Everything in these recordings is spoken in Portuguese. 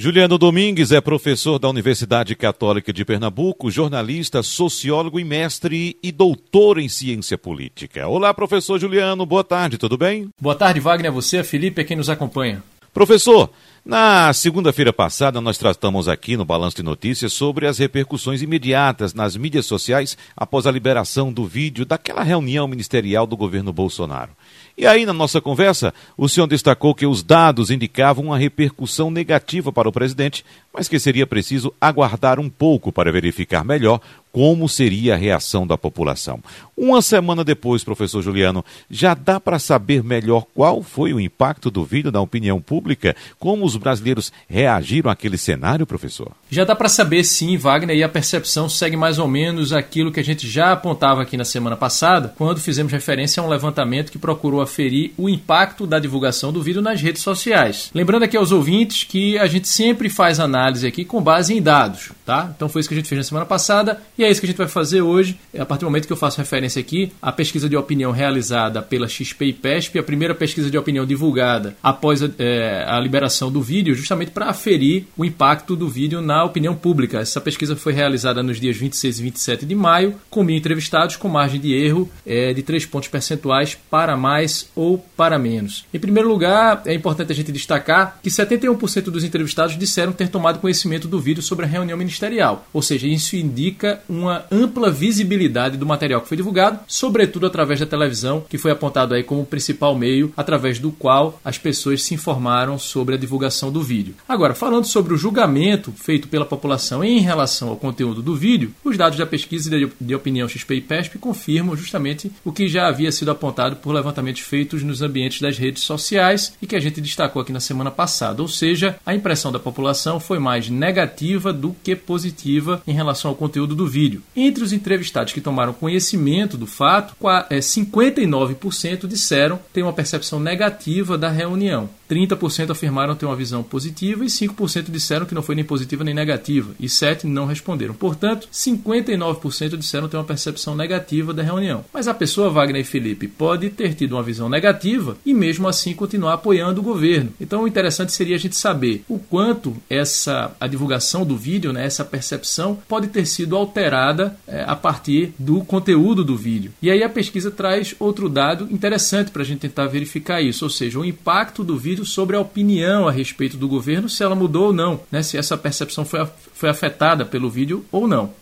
Juliano Domingues é professor da Universidade Católica de Pernambuco, jornalista, sociólogo e mestre e doutor em ciência política. Olá, professor Juliano, boa tarde, tudo bem? Boa tarde, Wagner, você, Felipe, é quem nos acompanha. Professor, na segunda-feira passada, nós tratamos aqui no Balanço de Notícias sobre as repercussões imediatas nas mídias sociais após a liberação do vídeo daquela reunião ministerial do governo Bolsonaro. E aí, na nossa conversa, o senhor destacou que os dados indicavam uma repercussão negativa para o presidente, mas que seria preciso aguardar um pouco para verificar melhor como seria a reação da população. Uma semana depois, professor Juliano, já dá para saber melhor qual foi o impacto do vídeo na opinião pública? Como os brasileiros reagiram àquele cenário, professor? Já dá para saber sim, Wagner, e a percepção segue mais ou menos aquilo que a gente já apontava aqui na semana passada, quando fizemos referência a um levantamento que procurou aferir o impacto da divulgação do vídeo nas redes sociais. Lembrando aqui aos ouvintes que a gente sempre faz análise aqui com base em dados, tá? Então foi isso que a gente fez na semana passada e é isso que a gente vai fazer hoje. A partir do momento que eu faço referência aqui à pesquisa de opinião realizada pela XP e PESP, a primeira pesquisa de opinião divulgada após a, é, a liberação do vídeo, justamente para aferir o impacto do vídeo na opinião pública. Essa pesquisa foi realizada nos dias 26 e 27 de maio, com mil entrevistados, com margem de erro é, de 3 pontos percentuais para mais ou para menos. Em primeiro lugar, é importante a gente destacar que 71% dos entrevistados disseram ter tomado conhecimento do vídeo sobre a reunião ministerial, ou seja, isso indica uma ampla visibilidade do material que foi divulgado, sobretudo através da televisão, que foi apontado aí como o principal meio através do qual as pessoas se informaram sobre a divulgação do vídeo. Agora, falando sobre o julgamento feito pela população em relação ao conteúdo do vídeo, os dados da pesquisa de opinião XP e PESP confirmam justamente o que já havia sido apontado por feitos nos ambientes das redes sociais e que a gente destacou aqui na semana passada, ou seja, a impressão da população foi mais negativa do que positiva em relação ao conteúdo do vídeo. Entre os entrevistados que tomaram conhecimento do fato, 59% é, disseram ter uma percepção negativa da reunião. 30% afirmaram ter uma visão positiva e 5% disseram que não foi nem positiva nem negativa, e 7% não responderam. Portanto, 59% disseram ter uma percepção negativa da reunião. Mas a pessoa, Wagner e Felipe, pode ter tido uma visão negativa e mesmo assim continuar apoiando o governo. Então, o interessante seria a gente saber o quanto essa a divulgação do vídeo, né, essa percepção, pode ter sido alterada é, a partir do conteúdo do vídeo. E aí a pesquisa traz outro dado interessante para a gente tentar verificar isso, ou seja, o impacto do vídeo sobre a opinião a respeito do governo, se ela mudou ou não, né? se essa percepção foi, foi afetada pelo vídeo ou não.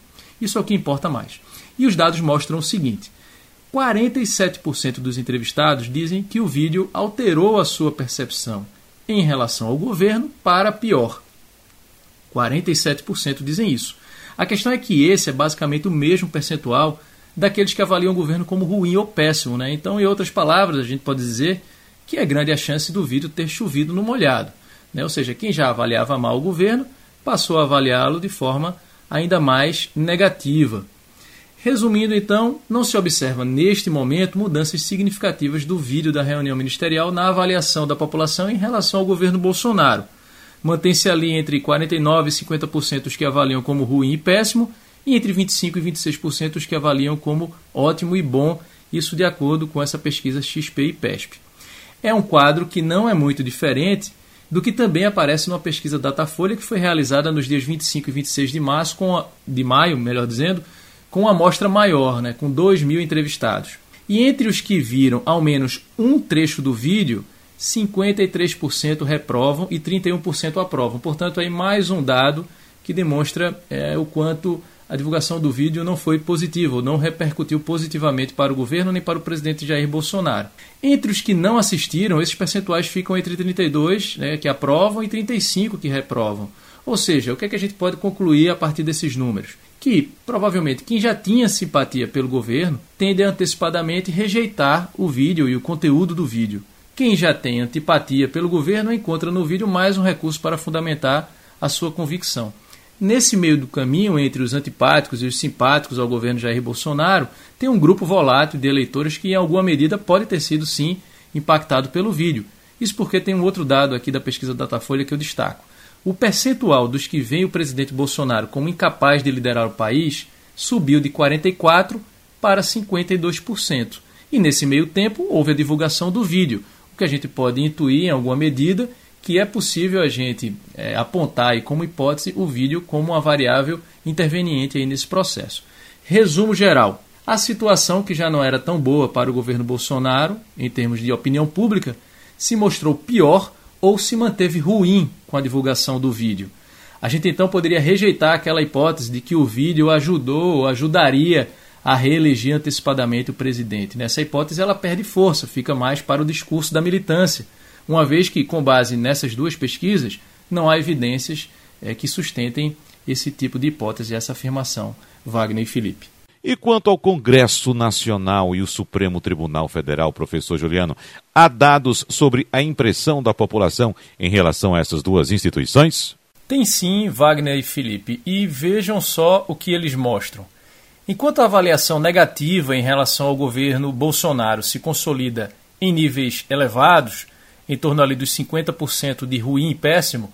Isso é o que importa mais. E os dados mostram o seguinte: 47% dos entrevistados dizem que o vídeo alterou a sua percepção em relação ao governo para pior. 47% dizem isso. A questão é que esse é basicamente o mesmo percentual daqueles que avaliam o governo como ruim ou péssimo. Né? Então, em outras palavras, a gente pode dizer que é grande a chance do vídeo ter chovido no molhado. Né? Ou seja, quem já avaliava mal o governo passou a avaliá-lo de forma ainda mais negativa. Resumindo, então, não se observa neste momento mudanças significativas do vídeo da reunião ministerial na avaliação da população em relação ao governo Bolsonaro. Mantém-se ali entre 49% e 50% os que avaliam como ruim e péssimo, e entre 25% e 26% os que avaliam como ótimo e bom, isso de acordo com essa pesquisa XP e PESP é um quadro que não é muito diferente do que também aparece numa pesquisa Datafolha que foi realizada nos dias 25 e 26 de março, com a, de maio, melhor dizendo, com uma amostra maior, né, com 2 mil entrevistados. E entre os que viram ao menos um trecho do vídeo, 53% reprovam e 31% aprovam. Portanto, aí mais um dado que demonstra é, o quanto a divulgação do vídeo não foi positiva, não repercutiu positivamente para o governo nem para o presidente Jair Bolsonaro. Entre os que não assistiram, esses percentuais ficam entre 32 né, que aprovam e 35 que reprovam. Ou seja, o que, é que a gente pode concluir a partir desses números? Que provavelmente quem já tinha simpatia pelo governo tende a antecipadamente rejeitar o vídeo e o conteúdo do vídeo. Quem já tem antipatia pelo governo encontra no vídeo mais um recurso para fundamentar a sua convicção. Nesse meio do caminho, entre os antipáticos e os simpáticos ao governo Jair Bolsonaro, tem um grupo volátil de eleitores que, em alguma medida, pode ter sido, sim, impactado pelo vídeo. Isso porque tem um outro dado aqui da pesquisa Datafolha que eu destaco. O percentual dos que veem o presidente Bolsonaro como incapaz de liderar o país subiu de 44% para 52%. E nesse meio tempo houve a divulgação do vídeo, o que a gente pode intuir, em alguma medida, que é possível a gente é, apontar aí como hipótese o vídeo como uma variável interveniente aí nesse processo. Resumo geral: a situação que já não era tão boa para o governo Bolsonaro, em termos de opinião pública, se mostrou pior ou se manteve ruim com a divulgação do vídeo. A gente então poderia rejeitar aquela hipótese de que o vídeo ajudou ou ajudaria a reeleger antecipadamente o presidente. Nessa hipótese ela perde força, fica mais para o discurso da militância, uma vez que, com base nessas duas pesquisas, não há evidências é, que sustentem esse tipo de hipótese, essa afirmação, Wagner e Felipe. E quanto ao Congresso Nacional e o Supremo Tribunal Federal, professor Juliano, há dados sobre a impressão da população em relação a essas duas instituições? Tem sim, Wagner e Felipe, e vejam só o que eles mostram. Enquanto a avaliação negativa em relação ao governo Bolsonaro se consolida em níveis elevados, em torno ali dos 50% de ruim e péssimo,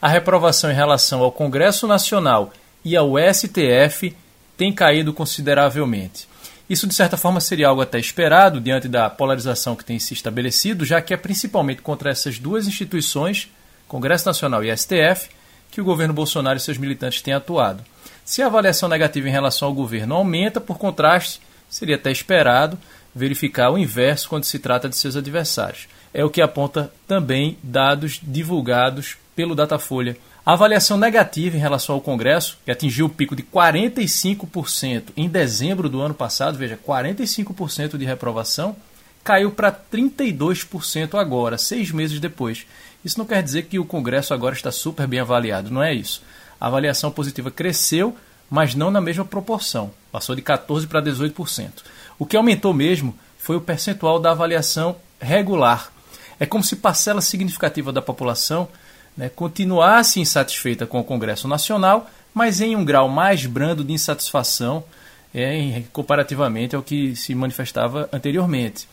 a reprovação em relação ao Congresso Nacional e ao STF tem caído consideravelmente. Isso, de certa forma, seria algo até esperado diante da polarização que tem se estabelecido, já que é principalmente contra essas duas instituições, Congresso Nacional e STF, que o governo Bolsonaro e seus militantes têm atuado. Se a avaliação negativa em relação ao governo aumenta, por contraste, seria até esperado verificar o inverso quando se trata de seus adversários. É o que aponta também dados divulgados pelo Datafolha a avaliação negativa em relação ao Congresso, que atingiu o pico de 45% em dezembro do ano passado, veja, 45% de reprovação, caiu para 32% agora, seis meses depois. Isso não quer dizer que o Congresso agora está super bem avaliado, não é isso. A avaliação positiva cresceu, mas não na mesma proporção, passou de 14% para 18%. O que aumentou mesmo foi o percentual da avaliação regular. É como se parcela significativa da população né, continuasse insatisfeita com o Congresso Nacional, mas em um grau mais brando de insatisfação é, em, comparativamente ao que se manifestava anteriormente.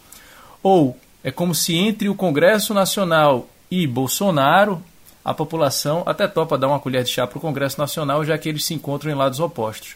Ou é como se entre o Congresso Nacional e Bolsonaro a população até topa dar uma colher de chá para o Congresso Nacional, já que eles se encontram em lados opostos.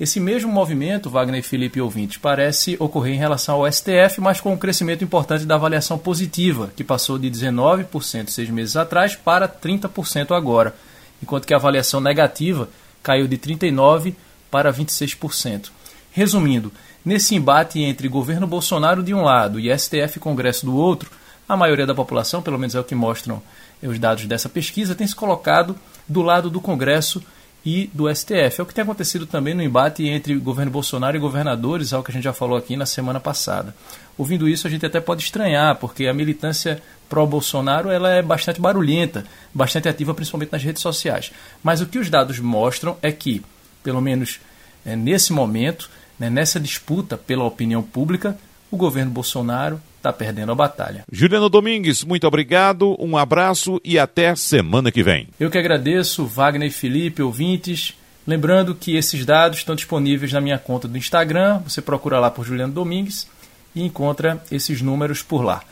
Esse mesmo movimento, Wagner e Felipe ouvintes, parece ocorrer em relação ao STF, mas com um crescimento importante da avaliação positiva, que passou de 19% seis meses atrás para 30% agora, enquanto que a avaliação negativa caiu de 39% para 26%. Resumindo, nesse embate entre governo Bolsonaro de um lado e STF Congresso do outro, a maioria da população, pelo menos é o que mostram os dados dessa pesquisa, tem se colocado do lado do Congresso e do STF. É o que tem acontecido também no embate entre o governo Bolsonaro e governadores, algo que a gente já falou aqui na semana passada. Ouvindo isso, a gente até pode estranhar, porque a militância pró-Bolsonaro ela é bastante barulhenta, bastante ativa, principalmente nas redes sociais. Mas o que os dados mostram é que, pelo menos é, nesse momento, né, nessa disputa pela opinião pública, o governo Bolsonaro está perdendo a batalha. Juliano Domingues, muito obrigado, um abraço e até semana que vem. Eu que agradeço, Wagner e Felipe, ouvintes. Lembrando que esses dados estão disponíveis na minha conta do Instagram, você procura lá por Juliano Domingues e encontra esses números por lá.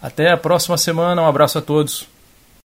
Até a próxima semana, um abraço a todos.